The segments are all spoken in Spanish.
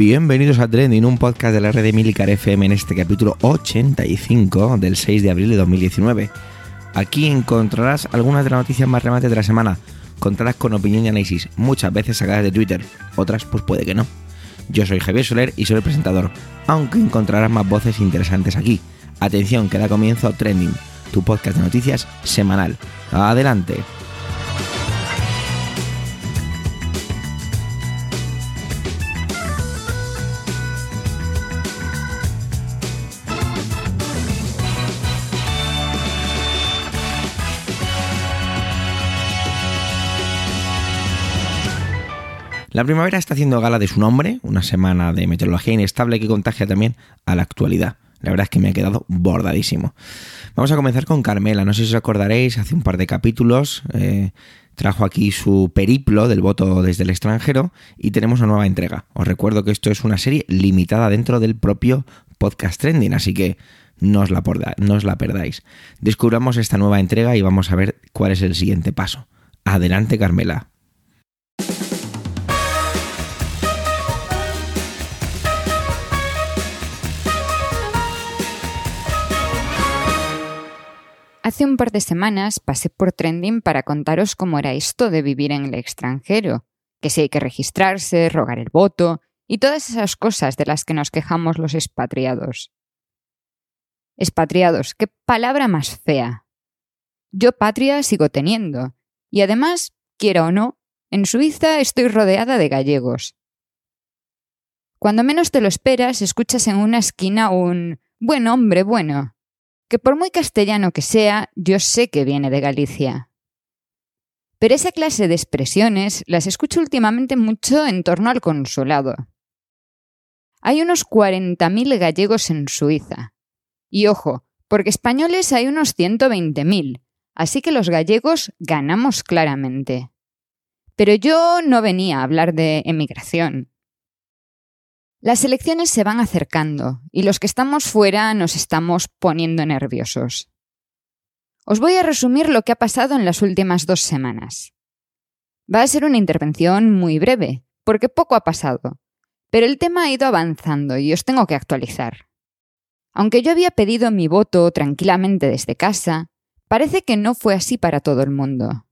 Bienvenidos a Trending, un podcast de la red de Milicar FM en este capítulo 85 del 6 de abril de 2019. Aquí encontrarás algunas de las noticias más relevantes de la semana, contadas con opinión y análisis, muchas veces sacadas de Twitter, otras pues puede que no. Yo soy Javier Soler y soy el presentador, aunque encontrarás más voces interesantes aquí. Atención, que da comienzo Trending, tu podcast de noticias semanal. Adelante. La primavera está haciendo gala de su nombre, una semana de meteorología inestable que contagia también a la actualidad. La verdad es que me ha quedado bordadísimo. Vamos a comenzar con Carmela. No sé si os acordaréis, hace un par de capítulos eh, trajo aquí su periplo del voto desde el extranjero y tenemos una nueva entrega. Os recuerdo que esto es una serie limitada dentro del propio podcast trending, así que no os la, no os la perdáis. Descubramos esta nueva entrega y vamos a ver cuál es el siguiente paso. Adelante, Carmela. Hace un par de semanas pasé por Trending para contaros cómo era esto de vivir en el extranjero, que si hay que registrarse, rogar el voto y todas esas cosas de las que nos quejamos los expatriados. Expatriados, qué palabra más fea. Yo patria sigo teniendo, y además, quiera o no, en Suiza estoy rodeada de gallegos. Cuando menos te lo esperas, escuchas en una esquina un buen hombre bueno, que por muy castellano que sea, yo sé que viene de Galicia. Pero esa clase de expresiones las escucho últimamente mucho en torno al consulado. Hay unos 40.000 gallegos en Suiza. Y ojo, porque españoles hay unos 120.000, así que los gallegos ganamos claramente. Pero yo no venía a hablar de emigración. Las elecciones se van acercando y los que estamos fuera nos estamos poniendo nerviosos. Os voy a resumir lo que ha pasado en las últimas dos semanas. Va a ser una intervención muy breve, porque poco ha pasado, pero el tema ha ido avanzando y os tengo que actualizar. Aunque yo había pedido mi voto tranquilamente desde casa, parece que no fue así para todo el mundo.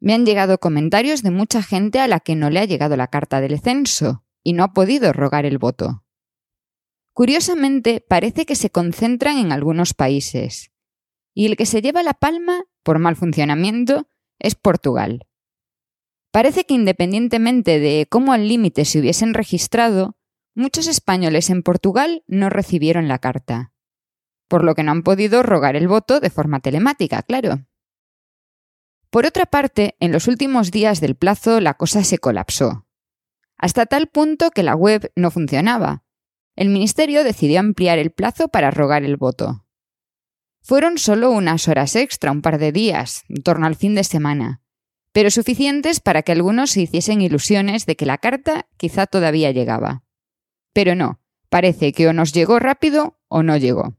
Me han llegado comentarios de mucha gente a la que no le ha llegado la carta del censo, y no ha podido rogar el voto. Curiosamente, parece que se concentran en algunos países, y el que se lleva la palma, por mal funcionamiento, es Portugal. Parece que independientemente de cómo al límite se hubiesen registrado, muchos españoles en Portugal no recibieron la carta, por lo que no han podido rogar el voto de forma telemática, claro. Por otra parte, en los últimos días del plazo la cosa se colapsó hasta tal punto que la web no funcionaba. El Ministerio decidió ampliar el plazo para rogar el voto. Fueron solo unas horas extra, un par de días, en torno al fin de semana, pero suficientes para que algunos se hiciesen ilusiones de que la carta quizá todavía llegaba. Pero no, parece que o nos llegó rápido o no llegó.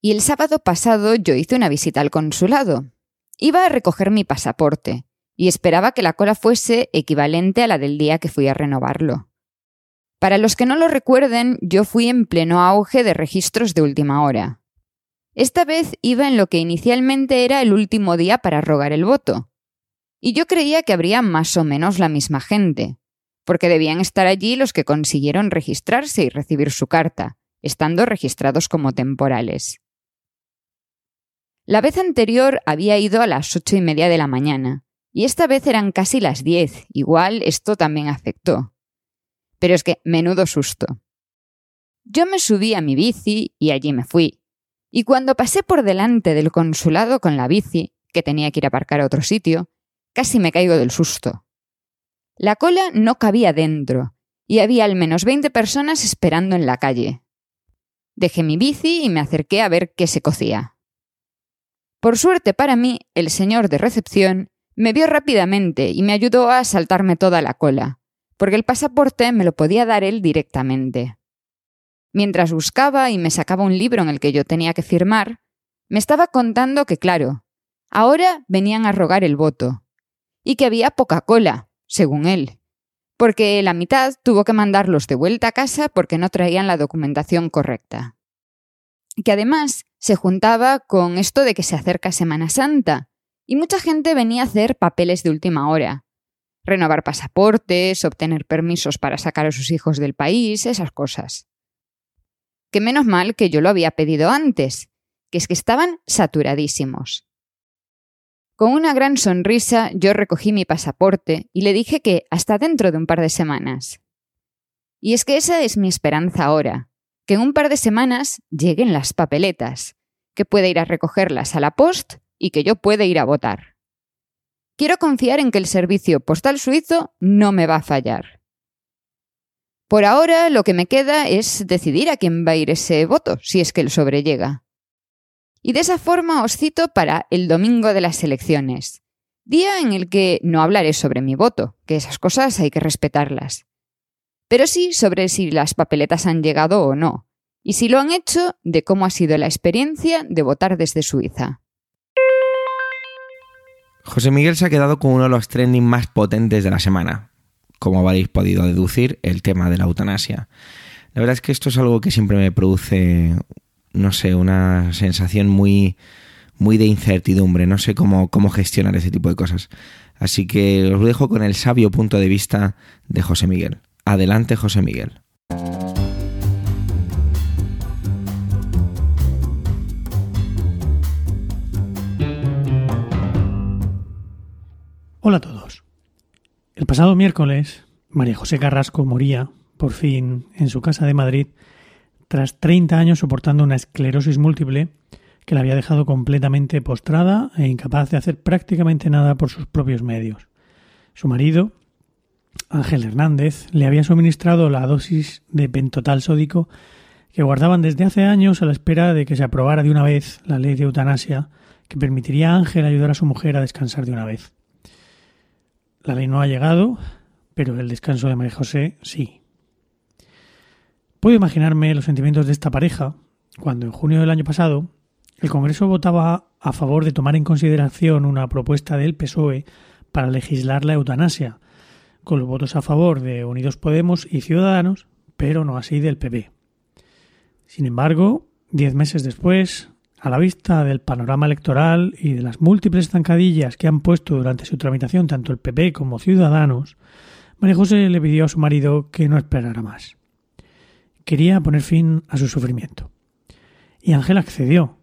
Y el sábado pasado yo hice una visita al consulado. Iba a recoger mi pasaporte, y esperaba que la cola fuese equivalente a la del día que fui a renovarlo. Para los que no lo recuerden, yo fui en pleno auge de registros de última hora. Esta vez iba en lo que inicialmente era el último día para rogar el voto. Y yo creía que habría más o menos la misma gente, porque debían estar allí los que consiguieron registrarse y recibir su carta, estando registrados como temporales. La vez anterior había ido a las ocho y media de la mañana, y esta vez eran casi las diez, igual esto también afectó. Pero es que menudo susto. Yo me subí a mi bici y allí me fui. Y cuando pasé por delante del consulado con la bici, que tenía que ir a aparcar a otro sitio, casi me caigo del susto. La cola no cabía dentro, y había al menos veinte personas esperando en la calle. Dejé mi bici y me acerqué a ver qué se cocía. Por suerte para mí, el señor de recepción me vio rápidamente y me ayudó a saltarme toda la cola, porque el pasaporte me lo podía dar él directamente. Mientras buscaba y me sacaba un libro en el que yo tenía que firmar, me estaba contando que, claro, ahora venían a rogar el voto, y que había poca cola, según él, porque la mitad tuvo que mandarlos de vuelta a casa porque no traían la documentación correcta. Que además se juntaba con esto de que se acerca Semana Santa, y mucha gente venía a hacer papeles de última hora. Renovar pasaportes, obtener permisos para sacar a sus hijos del país, esas cosas. Que menos mal que yo lo había pedido antes, que es que estaban saturadísimos. Con una gran sonrisa yo recogí mi pasaporte y le dije que hasta dentro de un par de semanas. Y es que esa es mi esperanza ahora, que en un par de semanas lleguen las papeletas, que pueda ir a recogerlas a la post y que yo pueda ir a votar. Quiero confiar en que el servicio postal suizo no me va a fallar. Por ahora lo que me queda es decidir a quién va a ir ese voto, si es que el sobrellega. Y de esa forma os cito para el domingo de las elecciones, día en el que no hablaré sobre mi voto, que esas cosas hay que respetarlas, pero sí sobre si las papeletas han llegado o no, y si lo han hecho, de cómo ha sido la experiencia de votar desde Suiza. José Miguel se ha quedado con uno de los trending más potentes de la semana, como habréis podido deducir, el tema de la eutanasia. La verdad es que esto es algo que siempre me produce no sé, una sensación muy, muy de incertidumbre. No sé cómo, cómo gestionar ese tipo de cosas. Así que os dejo con el sabio punto de vista de José Miguel. Adelante, José Miguel. Hola a todos. El pasado miércoles, María José Carrasco moría, por fin, en su casa de Madrid tras 30 años soportando una esclerosis múltiple que la había dejado completamente postrada e incapaz de hacer prácticamente nada por sus propios medios. Su marido, Ángel Hernández, le había suministrado la dosis de pentotal sódico que guardaban desde hace años a la espera de que se aprobara de una vez la ley de eutanasia que permitiría a Ángel ayudar a su mujer a descansar de una vez. La ley no ha llegado, pero el descanso de María José sí. Puedo imaginarme los sentimientos de esta pareja cuando en junio del año pasado el Congreso votaba a favor de tomar en consideración una propuesta del PSOE para legislar la eutanasia, con los votos a favor de Unidos Podemos y Ciudadanos, pero no así del PP. Sin embargo, diez meses después, a la vista del panorama electoral y de las múltiples zancadillas que han puesto durante su tramitación tanto el PP como Ciudadanos, María José le pidió a su marido que no esperara más quería poner fin a su sufrimiento. Y Ángel accedió,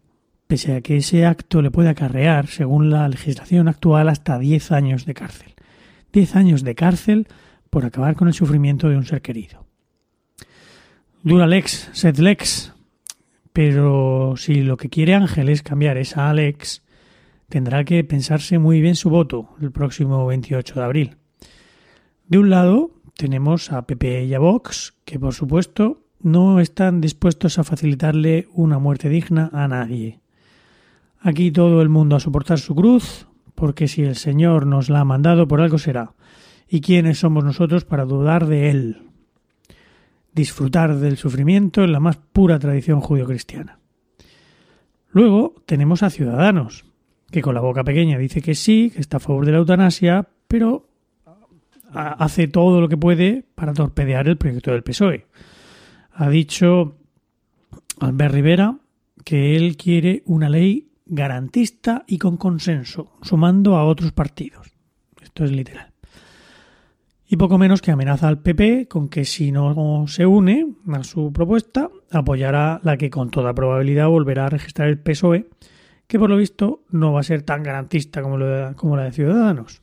pese a que ese acto le puede acarrear, según la legislación actual, hasta 10 años de cárcel. 10 años de cárcel por acabar con el sufrimiento de un ser querido. Dura lex, sed lex. Pero si lo que quiere Ángel es cambiar esa Alex, tendrá que pensarse muy bien su voto el próximo 28 de abril. De un lado tenemos a PP y a Vox, que por supuesto no están dispuestos a facilitarle una muerte digna a nadie. Aquí todo el mundo a soportar su cruz, porque si el Señor nos la ha mandado, por algo será. ¿Y quiénes somos nosotros para dudar de Él? Disfrutar del sufrimiento en la más pura tradición judio-cristiana. Luego tenemos a Ciudadanos, que con la boca pequeña dice que sí, que está a favor de la eutanasia, pero hace todo lo que puede para torpedear el proyecto del PSOE ha dicho Albert Rivera que él quiere una ley garantista y con consenso, sumando a otros partidos. Esto es literal. Y poco menos que amenaza al PP con que si no se une a su propuesta, apoyará la que con toda probabilidad volverá a registrar el PSOE, que por lo visto no va a ser tan garantista como, como la de Ciudadanos.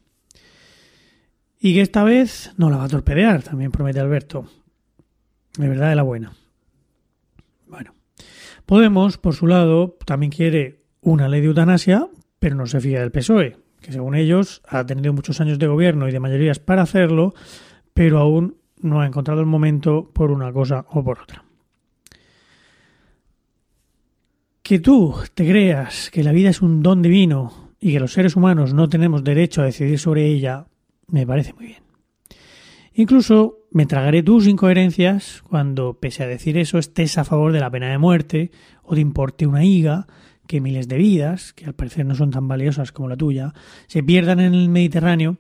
Y que esta vez no la va a torpedear, también promete Alberto. De verdad de la buena. Bueno. Podemos, por su lado, también quiere una ley de eutanasia, pero no se fía del PSOE, que según ellos ha tenido muchos años de gobierno y de mayorías para hacerlo, pero aún no ha encontrado el momento por una cosa o por otra. Que tú te creas que la vida es un don divino y que los seres humanos no tenemos derecho a decidir sobre ella, me parece muy bien. Incluso me tragaré tus incoherencias cuando, pese a decir eso, estés a favor de la pena de muerte o de importe una higa que miles de vidas, que al parecer no son tan valiosas como la tuya, se pierdan en el Mediterráneo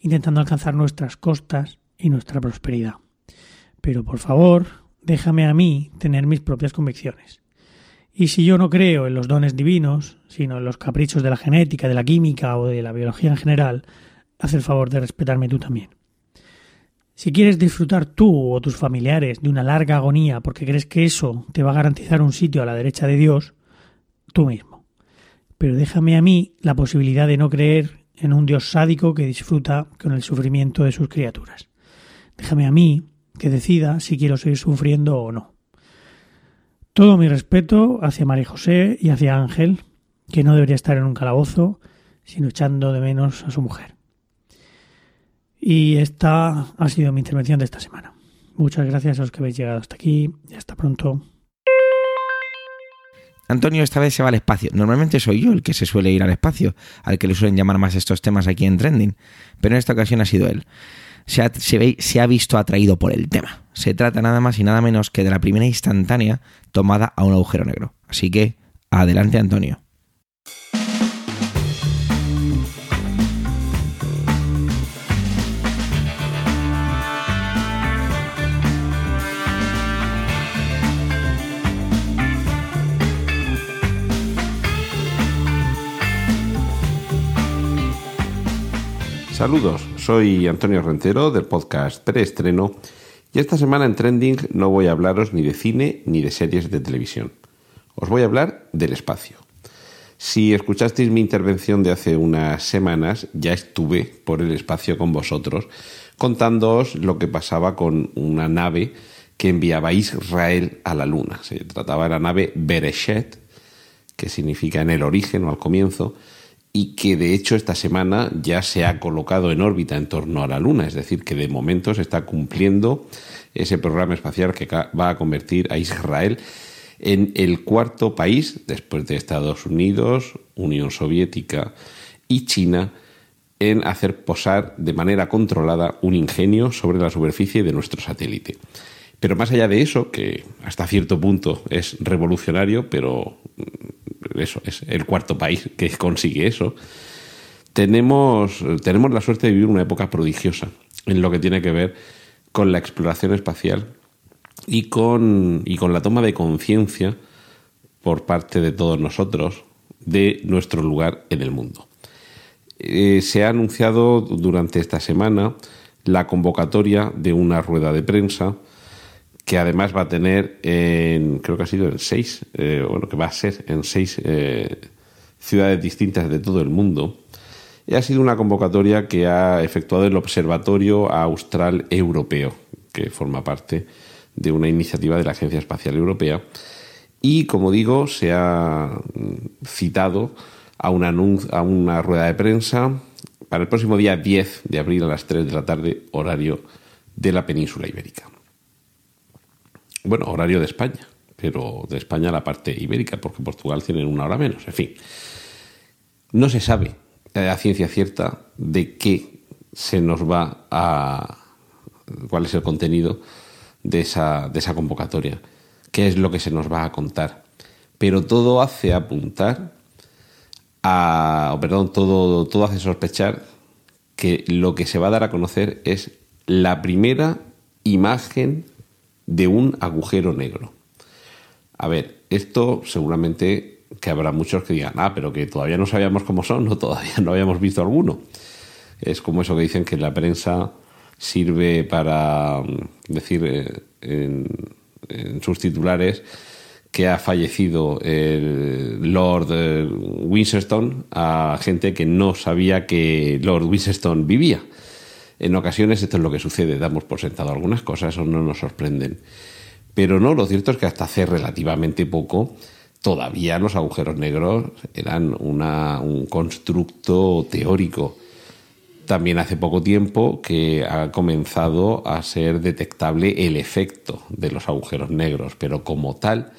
intentando alcanzar nuestras costas y nuestra prosperidad. Pero por favor, déjame a mí tener mis propias convicciones. Y si yo no creo en los dones divinos, sino en los caprichos de la genética, de la química o de la biología en general, haz el favor de respetarme tú también. Si quieres disfrutar tú o tus familiares de una larga agonía porque crees que eso te va a garantizar un sitio a la derecha de Dios, tú mismo. Pero déjame a mí la posibilidad de no creer en un Dios sádico que disfruta con el sufrimiento de sus criaturas. Déjame a mí que decida si quiero seguir sufriendo o no. Todo mi respeto hacia María José y hacia Ángel, que no debería estar en un calabozo, sino echando de menos a su mujer. Y esta ha sido mi intervención de esta semana. Muchas gracias a los que habéis llegado hasta aquí y hasta pronto. Antonio esta vez se va al espacio. Normalmente soy yo el que se suele ir al espacio, al que le suelen llamar más estos temas aquí en Trending, pero en esta ocasión ha sido él. Se ha, se, ha, visto atraído por el tema. Se trata nada más y nada menos que de la primera instantánea tomada a un agujero negro. Así que, adelante Antonio. Saludos, soy Antonio Rentero del podcast Preestreno y esta semana en Trending no voy a hablaros ni de cine ni de series de televisión. Os voy a hablar del espacio. Si escuchasteis mi intervención de hace unas semanas, ya estuve por el espacio con vosotros contándoos lo que pasaba con una nave que enviaba Israel a la Luna. Se trataba de la nave Bereshet, que significa en el origen o al comienzo, y que de hecho esta semana ya se ha colocado en órbita en torno a la Luna, es decir, que de momento se está cumpliendo ese programa espacial que va a convertir a Israel en el cuarto país, después de Estados Unidos, Unión Soviética y China, en hacer posar de manera controlada un ingenio sobre la superficie de nuestro satélite. Pero más allá de eso, que hasta cierto punto es revolucionario, pero eso es el cuarto país que consigue eso, tenemos, tenemos la suerte de vivir una época prodigiosa en lo que tiene que ver con la exploración espacial y con, y con la toma de conciencia por parte de todos nosotros de nuestro lugar en el mundo. Eh, se ha anunciado durante esta semana la convocatoria de una rueda de prensa que además va a tener en, creo que ha sido en seis, eh, bueno, que va a ser en seis eh, ciudades distintas de todo el mundo. Y ha sido una convocatoria que ha efectuado el Observatorio Austral Europeo, que forma parte de una iniciativa de la Agencia Espacial Europea. Y, como digo, se ha citado a una, a una rueda de prensa para el próximo día 10 de abril a las 3 de la tarde, horario de la península ibérica. Bueno, horario de España, pero de España la parte ibérica, porque Portugal tiene una hora menos. En fin, no se sabe a ciencia cierta de qué se nos va a. cuál es el contenido de esa, de esa convocatoria, qué es lo que se nos va a contar. Pero todo hace apuntar a. perdón, todo, todo hace sospechar que lo que se va a dar a conocer es la primera imagen de un agujero negro. A ver, esto seguramente que habrá muchos que digan, ah, pero que todavía no sabíamos cómo son, no, todavía no habíamos visto alguno. Es como eso que dicen que la prensa sirve para mm, decir eh, en, en sus titulares que ha fallecido el Lord eh, Wincheston a gente que no sabía que Lord Wincheston vivía. En ocasiones esto es lo que sucede, damos por sentado algunas cosas o no nos sorprenden. Pero no, lo cierto es que hasta hace relativamente poco todavía los agujeros negros eran una, un constructo teórico. También hace poco tiempo que ha comenzado a ser detectable el efecto de los agujeros negros, pero como tal,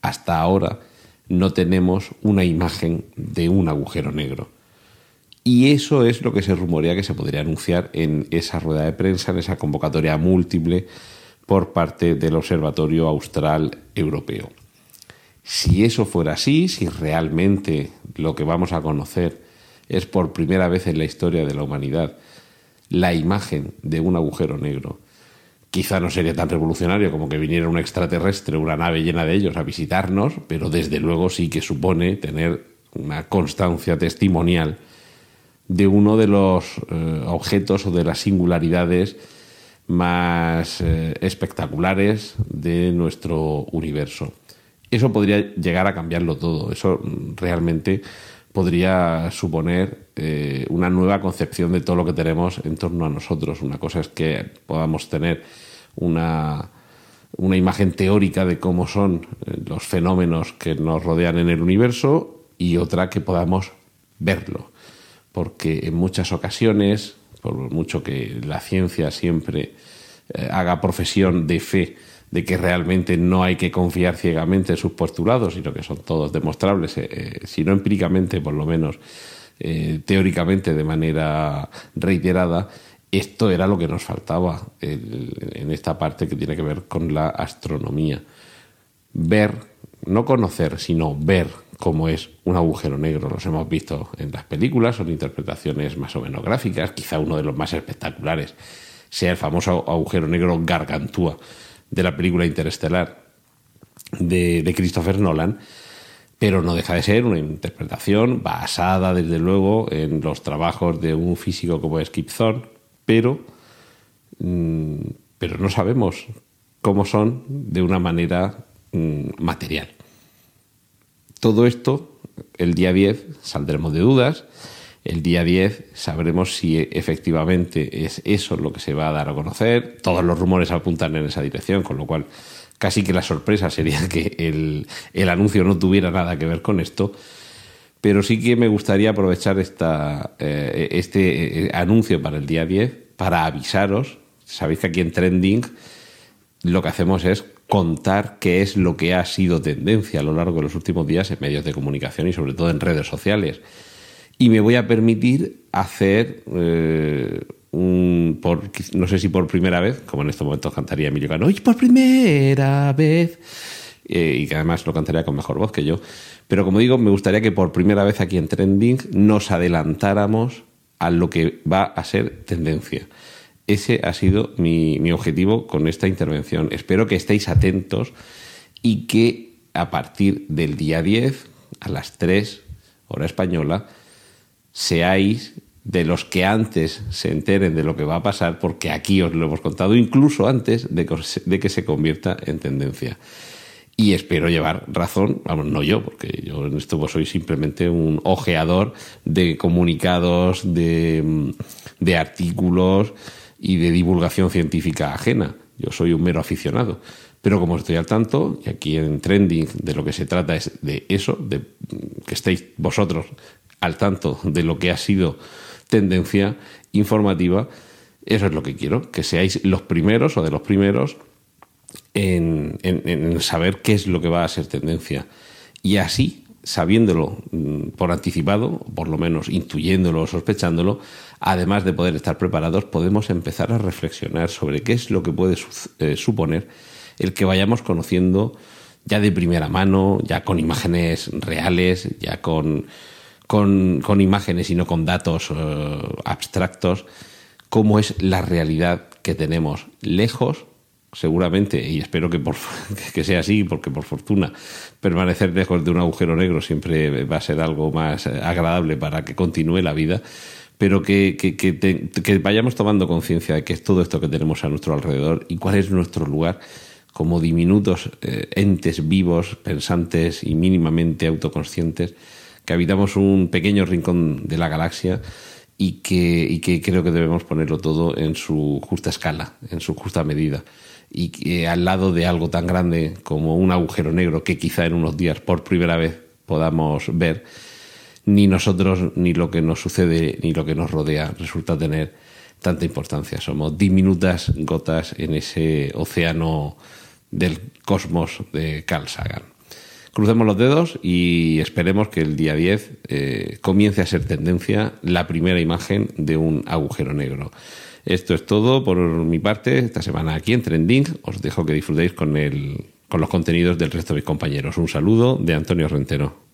hasta ahora no tenemos una imagen de un agujero negro. Y eso es lo que se rumorea que se podría anunciar en esa rueda de prensa, en esa convocatoria múltiple por parte del Observatorio Austral Europeo. Si eso fuera así, si realmente lo que vamos a conocer es por primera vez en la historia de la humanidad la imagen de un agujero negro. Quizá no sería tan revolucionario como que viniera un extraterrestre, una nave llena de ellos a visitarnos, pero desde luego sí que supone tener una constancia testimonial de uno de los eh, objetos o de las singularidades más eh, espectaculares de nuestro universo. Eso podría llegar a cambiarlo todo. Eso realmente podría suponer eh, una nueva concepción de todo lo que tenemos en torno a nosotros. Una cosa es que podamos tener una, una imagen teórica de cómo son los fenómenos que nos rodean en el universo y otra que podamos verlo porque en muchas ocasiones, por mucho que la ciencia siempre eh, haga profesión de fe de que realmente no hay que confiar ciegamente en sus postulados, sino que son todos demostrables, eh, eh, si no empíricamente, por lo menos teóricamente de manera reiterada, esto era lo que nos faltaba en esta parte que tiene que ver con la astronomía. Ver, no conocer, sino ver como es un agujero negro. Los hemos visto en las películas, son interpretaciones más o menos gráficas, quizá uno de los más espectaculares sea el famoso agujero negro Gargantúa de la película Interestelar de, de Christopher Nolan, pero no deja de ser una interpretación basada, desde luego, en los trabajos de un físico como es Kip pero, mm, pero no sabemos cómo son de una manera material. Todo esto, el día 10 saldremos de dudas. El día 10 sabremos si efectivamente es eso lo que se va a dar a conocer. Todos los rumores apuntan en esa dirección, con lo cual casi que la sorpresa sería que el, anuncio no tuviera nada que ver con esto. Pero sí que me gustaría aprovechar esta, eh, este eh, anuncio para el día 10 para avisaros. Sabéis que aquí en Trending lo que hacemos es contar qué es lo que ha sido tendencia a lo largo de los últimos días en medios de comunicación y sobre todo en redes sociales. Y me voy a permitir hacer eh, un, no sé si por primera vez, como en estos momentos cantaría Emilio Cano, y por primera vez, eh, y que además lo cantaría con mejor voz que yo, pero como digo, me gustaría que por primera vez aquí en Trending nos adelantáramos a lo que va a ser tendencia. Ese ha sido mi, objetivo con esta intervención. Espero que estéis atentos y que a partir del día 10, a las 3, hora española, seáis de los que antes se enteren de lo que va a pasar, porque aquí os lo hemos contado incluso antes de que se convierta en tendencia. Y espero llevar razón, vamos, no yo, porque yo en esto pues soy simplemente un ojeador de comunicados, de, de artículos, y de divulgación científica ajena. Yo soy un mero aficionado. Pero como estoy al tanto, y aquí en Trending de lo que se trata es de eso, de que estéis vosotros al tanto de lo que ha sido tendencia informativa, eso es lo que quiero, que seáis los primeros o de los primeros en, en saber qué es lo que va a ser tendencia. Y así sabiéndolo mm, por anticipado, por lo menos intuyéndolo o sospechándolo, además de poder estar preparados, podemos empezar a reflexionar sobre qué es lo que puede eh, suponer el que vayamos conociendo ya de primera mano, ya con imágenes reales, ya con, con, imágenes y no con datos eh, abstractos, cómo es la realidad que tenemos lejos seguramente, y espero que, por, que sea así, porque por fortuna permanecer lejos de un agujero negro siempre va a ser algo más eh, agradable para que continúe la vida, pero que, que, vayamos tomando conciencia de qué es todo esto que tenemos a nuestro alrededor y cuál es nuestro lugar como diminutos eh, entes vivos, pensantes y mínimamente autoconscientes, que habitamos un pequeño rincón de la galaxia y que, y que creo que debemos ponerlo todo en su justa escala, en su justa medida. Y que al lado de algo tan grande como un agujero negro que quizá en unos días por primera vez podamos ver, ni nosotros, ni lo que nos sucede, ni lo que nos rodea resulta tener tanta importancia. Somos diminutas gotas en ese océano del cosmos de Carl Sagan. Crucemos los dedos y esperemos que el día 10 eh, comience a ser tendencia la primera imagen de un agujero negro. Esto es todo por mi parte esta semana aquí en Trending. Os dejo que disfrutéis con, el, con los contenidos del resto de mis compañeros. Un saludo de Antonio Rentero.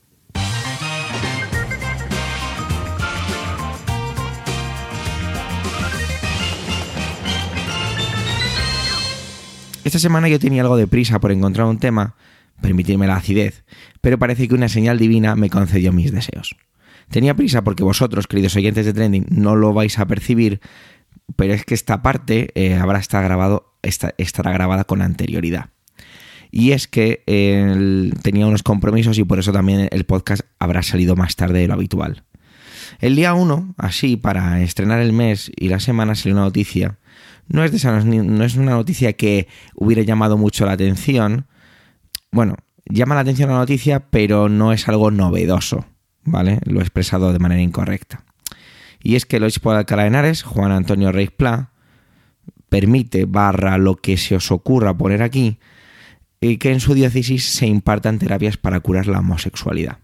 Esta semana yo tenía algo de prisa por encontrar un tema, permitirme la acidez, pero parece que una señal divina me concedió mis deseos. Tenía prisa porque vosotros, queridos oyentes de Trending, no lo vais a percibir, pero es que esta parte eh, habrá estar grabado, estará grabada con anterioridad. Y es que tenía unos compromisos y por eso también el podcast habrá salido más tarde de lo habitual. El día 1, así, para estrenar el mes y la semana, salió una noticia. No es, de no es una noticia que hubiera llamado mucho la atención. Bueno, llama la atención la noticia, pero no es algo novedoso, ¿vale? Lo he expresado de manera incorrecta. Y es que el obispo de Alcalá de Henares, Juan Antonio Reis Pla, permite, barra lo que se os ocurra poner aquí, y que en su diócesis se impartan terapias para curar la homosexualidad.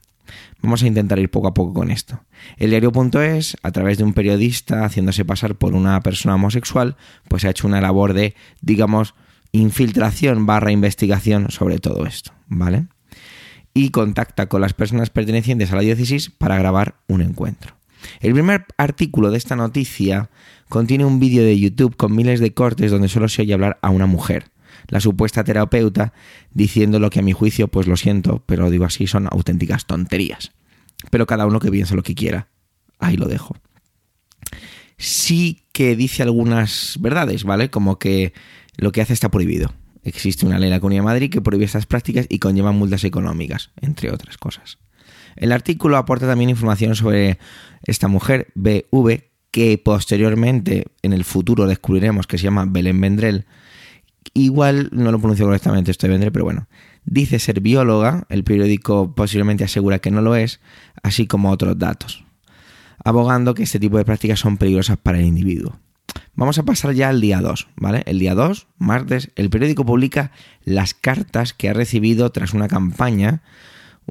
Vamos a intentar ir poco a poco con esto. El diario.es, a través de un periodista haciéndose pasar por una persona homosexual, pues ha hecho una labor de, digamos, infiltración barra investigación sobre todo esto, ¿vale? Y contacta con las personas pertenecientes a la diócesis para grabar un encuentro. El primer artículo de esta noticia contiene un vídeo de YouTube con miles de cortes donde solo se oye hablar a una mujer la supuesta terapeuta diciendo lo que a mi juicio, pues lo siento, pero digo así, son auténticas tonterías. Pero cada uno que piense lo que quiera. Ahí lo dejo. Sí que dice algunas verdades, ¿vale? Como que lo que hace está prohibido. Existe una ley en la Comunidad de Madrid que prohíbe estas prácticas y conlleva multas económicas, entre otras cosas. El artículo aporta también información sobre esta mujer, BV, que posteriormente en el futuro descubriremos que se llama Belén Vendrell, Igual no lo pronuncio correctamente esto de Vendré, pero bueno. Dice ser bióloga, el periódico posiblemente asegura que no lo es, así como otros datos, abogando que este tipo de prácticas son peligrosas para el individuo. Vamos a pasar ya al día 2, ¿vale? El día 2, martes, el periódico publica las cartas que ha recibido tras una campaña,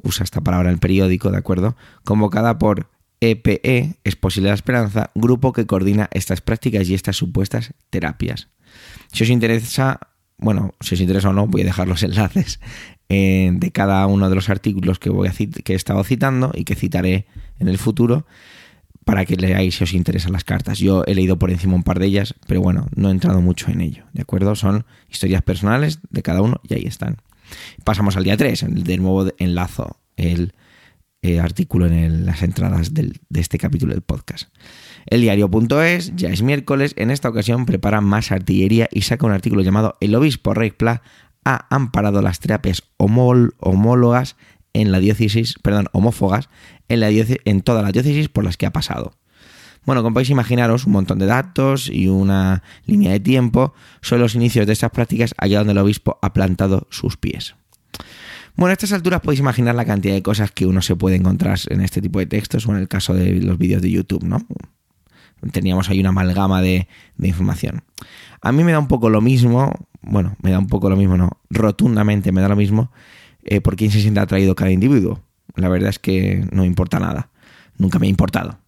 usa esta palabra el periódico, ¿de acuerdo? Convocada por EPE, e, es posible la esperanza, grupo que coordina estas prácticas y estas supuestas terapias. Si os interesa, bueno, si os interesa o no, voy a dejar los enlaces eh, de cada uno de los artículos que, voy a que he estado citando y que citaré en el futuro para que leáis si os interesan las cartas. Yo he leído por encima un par de ellas, pero bueno, no he entrado mucho en ello, ¿de acuerdo? Son historias personales de cada uno y ahí están. Pasamos al día 3, de nuevo enlazo el eh, artículo en las entradas de este capítulo del podcast. El diario.es, ya es miércoles, en esta ocasión prepara más artillería y saca un artículo llamado El obispo Rey Pla ha amparado las terapias homólogas en la diócesis, perdón, homófogas en, la en toda la diócesis por las que ha pasado. Bueno, como podéis imaginaros, un montón de datos y una línea de tiempo son los inicios de estas prácticas allá donde el obispo ha plantado sus pies. Bueno, a estas alturas podéis imaginar la cantidad de cosas que uno se puede encontrar en este tipo de textos o en el caso de los vídeos de YouTube, ¿no? Teníamos ahí una amalgama de, información. A mí me da un poco lo mismo, bueno, me da un poco lo mismo, no, rotundamente me da lo mismo eh, por quién se siente atraído cada individuo. La verdad es que no importa nada, nunca me ha importado.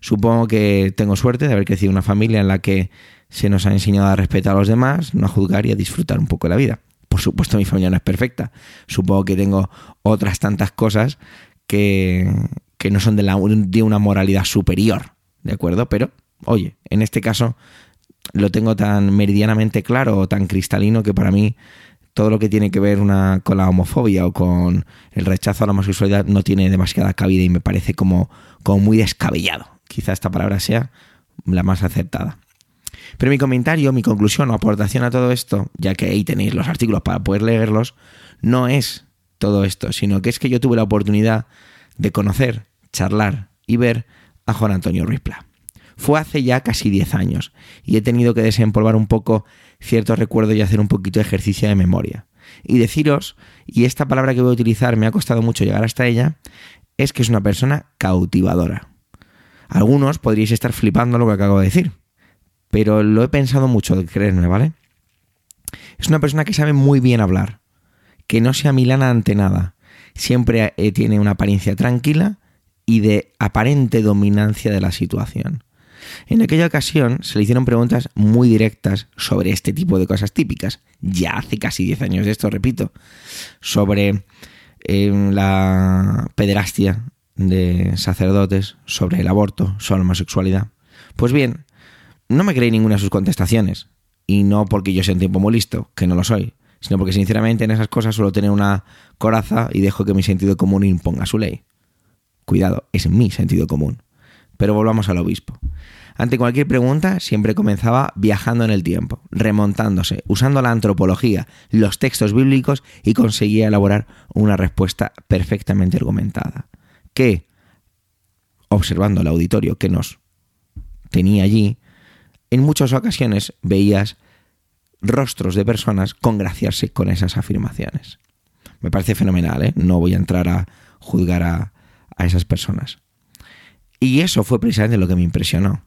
Supongo que tengo suerte de haber crecido en una familia en la que se nos ha enseñado a respetar a los demás, no a juzgar y a disfrutar un poco de la vida. Por supuesto mi familia no es perfecta. Supongo que tengo otras tantas cosas que, que no son de, la, de una moralidad superior ¿de acuerdo? Pero, oye, en este caso lo tengo tan meridianamente claro o tan cristalino que para mí todo lo que tiene que ver una, con la homofobia o con el rechazo a la homosexualidad no tiene demasiada cabida y me parece como, como muy descabellado. Quizá esta palabra sea la más acertada. Pero mi comentario, mi conclusión o aportación a todo esto, ya que ahí tenéis los artículos para poder leerlos, no es todo esto, sino que es que yo tuve la oportunidad de conocer, charlar y ver a Juan Antonio Ripla. Fue hace ya casi 10 años y he tenido que desempolvar un poco ciertos recuerdos y hacer un poquito de ejercicio de memoria. Y deciros, y esta palabra que voy a utilizar me ha costado mucho llegar hasta ella, es que es una persona cautivadora. Algunos podríais estar flipando lo que acabo de decir, pero lo he pensado mucho, creerme, ¿vale? Es una persona que sabe muy bien hablar, que no se amilana ante nada, siempre eh, tiene una apariencia tranquila y de aparente dominancia de la situación. En aquella ocasión se le hicieron preguntas muy directas sobre este tipo de cosas típicas, ya hace casi 10 años de esto, repito, sobre eh, la pederastia de sacerdotes, sobre el aborto, sobre la homosexualidad. Pues bien, no me creí ninguna de sus contestaciones. Y no porque yo sea un tiempo muy listo, que no lo soy, sino porque sinceramente en esas cosas suelo tener una coraza y dejo que mi sentido común imponga su ley. Cuidado, es mi sentido común. Pero volvamos al obispo. Ante cualquier pregunta siempre comenzaba viajando en el tiempo, remontándose, usando la antropología, los textos bíblicos y conseguía elaborar una respuesta perfectamente argumentada. Que, observando el auditorio que nos tenía allí, en muchas ocasiones veías rostros de personas congraciarse con esas afirmaciones. Me parece fenomenal, ¿eh? No voy a entrar a juzgar a, a esas personas. Y eso fue precisamente lo que me impresionó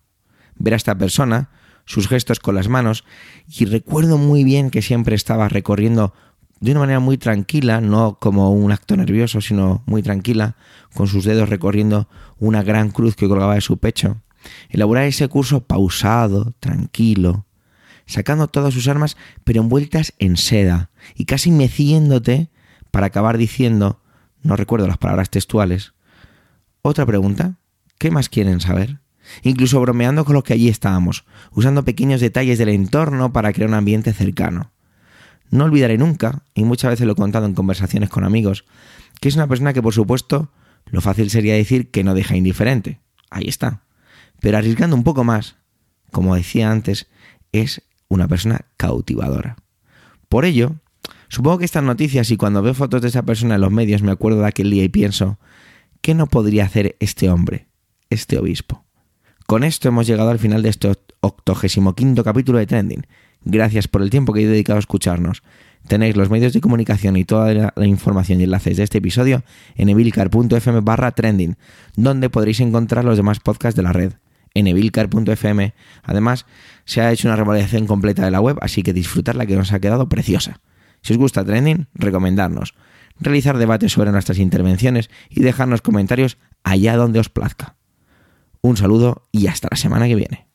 ver a esta persona, sus gestos con las manos, y recuerdo muy bien que siempre estaba recorriendo de una manera muy tranquila, no como un acto nervioso, sino muy tranquila, con sus dedos recorriendo una gran cruz que colgaba de su pecho. Elaborar ese curso pausado, tranquilo, sacando todas sus armas, pero envueltas en seda, y casi meciéndote para acabar diciendo, no recuerdo las palabras textuales. Otra pregunta, ¿qué más quieren saber? incluso bromeando con los que allí estábamos, usando pequeños detalles del entorno para crear un ambiente cercano. No olvidaré nunca, y muchas veces lo he contado en conversaciones con amigos, que es una persona que por supuesto lo fácil sería decir que no deja indiferente. Ahí está. Pero arriesgando un poco más, como decía antes, es una persona cautivadora. Por ello, supongo que estas noticias y cuando veo fotos de esa persona en los medios me acuerdo de aquel día y pienso, ¿qué no podría hacer este hombre, este obispo? Con esto hemos llegado al final de este 85 capítulo de Trending. Gracias por el tiempo que he dedicado a escucharnos. Tenéis los medios de comunicación y toda la información y enlaces de este episodio en evilcar.fm barra trending, donde podréis encontrar los demás podcasts de la red. En evilcar.fm, además, se ha hecho una revalidación completa de la web, así que disfrutarla que nos ha quedado preciosa. Si os gusta Trending, recomendarnos, realizar debates sobre nuestras intervenciones y dejarnos comentarios allá donde os plazca. Un saludo y hasta la semana que viene.